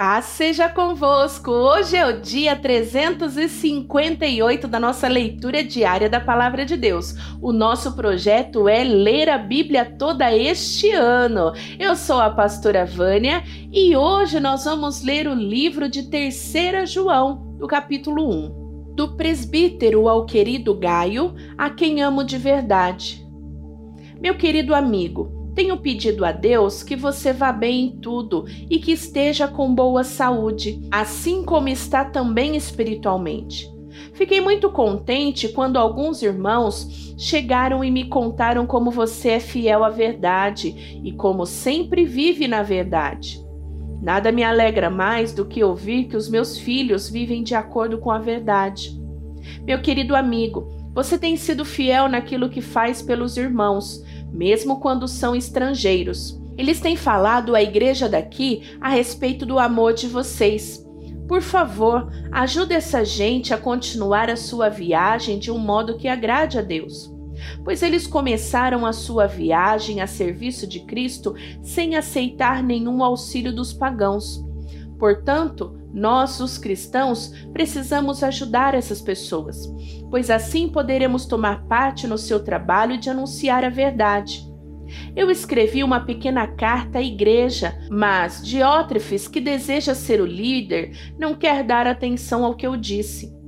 Paz seja convosco! Hoje é o dia 358 da nossa leitura diária da Palavra de Deus. O nosso projeto é ler a Bíblia toda este ano. Eu sou a pastora Vânia e hoje nós vamos ler o livro de 3 João, do capítulo 1. Do presbítero ao querido Gaio, a quem amo de verdade. Meu querido amigo, tenho pedido a Deus que você vá bem em tudo e que esteja com boa saúde, assim como está também espiritualmente. Fiquei muito contente quando alguns irmãos chegaram e me contaram como você é fiel à verdade e como sempre vive na verdade. Nada me alegra mais do que ouvir que os meus filhos vivem de acordo com a verdade. Meu querido amigo, você tem sido fiel naquilo que faz pelos irmãos, mesmo quando são estrangeiros. Eles têm falado à igreja daqui a respeito do amor de vocês. Por favor, ajude essa gente a continuar a sua viagem de um modo que agrade a Deus. Pois eles começaram a sua viagem a serviço de Cristo sem aceitar nenhum auxílio dos pagãos. Portanto, nós, os cristãos, precisamos ajudar essas pessoas, pois assim poderemos tomar parte no seu trabalho de anunciar a verdade. Eu escrevi uma pequena carta à igreja, mas Diótrefes, que deseja ser o líder, não quer dar atenção ao que eu disse.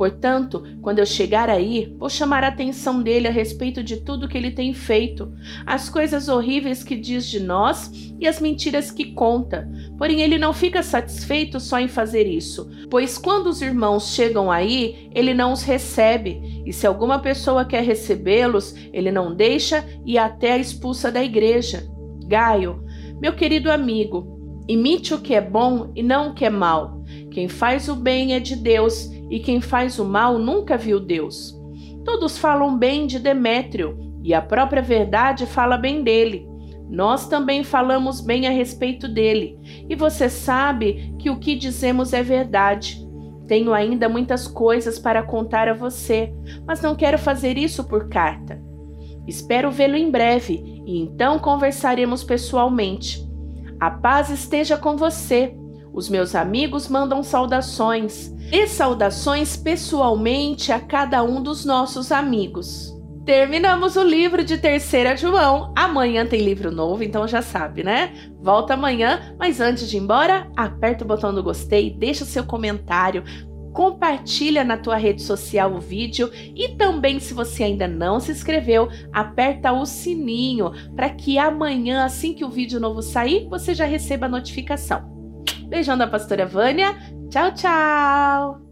Portanto, quando eu chegar aí, vou chamar a atenção dele a respeito de tudo que ele tem feito, as coisas horríveis que diz de nós e as mentiras que conta. Porém, ele não fica satisfeito só em fazer isso, pois quando os irmãos chegam aí, ele não os recebe, e se alguma pessoa quer recebê-los, ele não deixa e até a expulsa da igreja. Gaio, meu querido amigo, imite o que é bom e não o que é mal. Quem faz o bem é de Deus e quem faz o mal nunca viu Deus. Todos falam bem de Demétrio, e a própria verdade fala bem dele. Nós também falamos bem a respeito dele, e você sabe que o que dizemos é verdade. Tenho ainda muitas coisas para contar a você, mas não quero fazer isso por carta. Espero vê-lo em breve e então conversaremos pessoalmente. A paz esteja com você. Os meus amigos mandam saudações e saudações pessoalmente a cada um dos nossos amigos. Terminamos o livro de Terceira João. Amanhã tem livro novo, então já sabe, né? Volta amanhã, mas antes de ir embora, aperta o botão do gostei, deixa seu comentário, compartilha na tua rede social o vídeo e também se você ainda não se inscreveu, aperta o sininho para que amanhã, assim que o vídeo novo sair, você já receba a notificação. Beijão da pastora Vânia Tchau, tchau!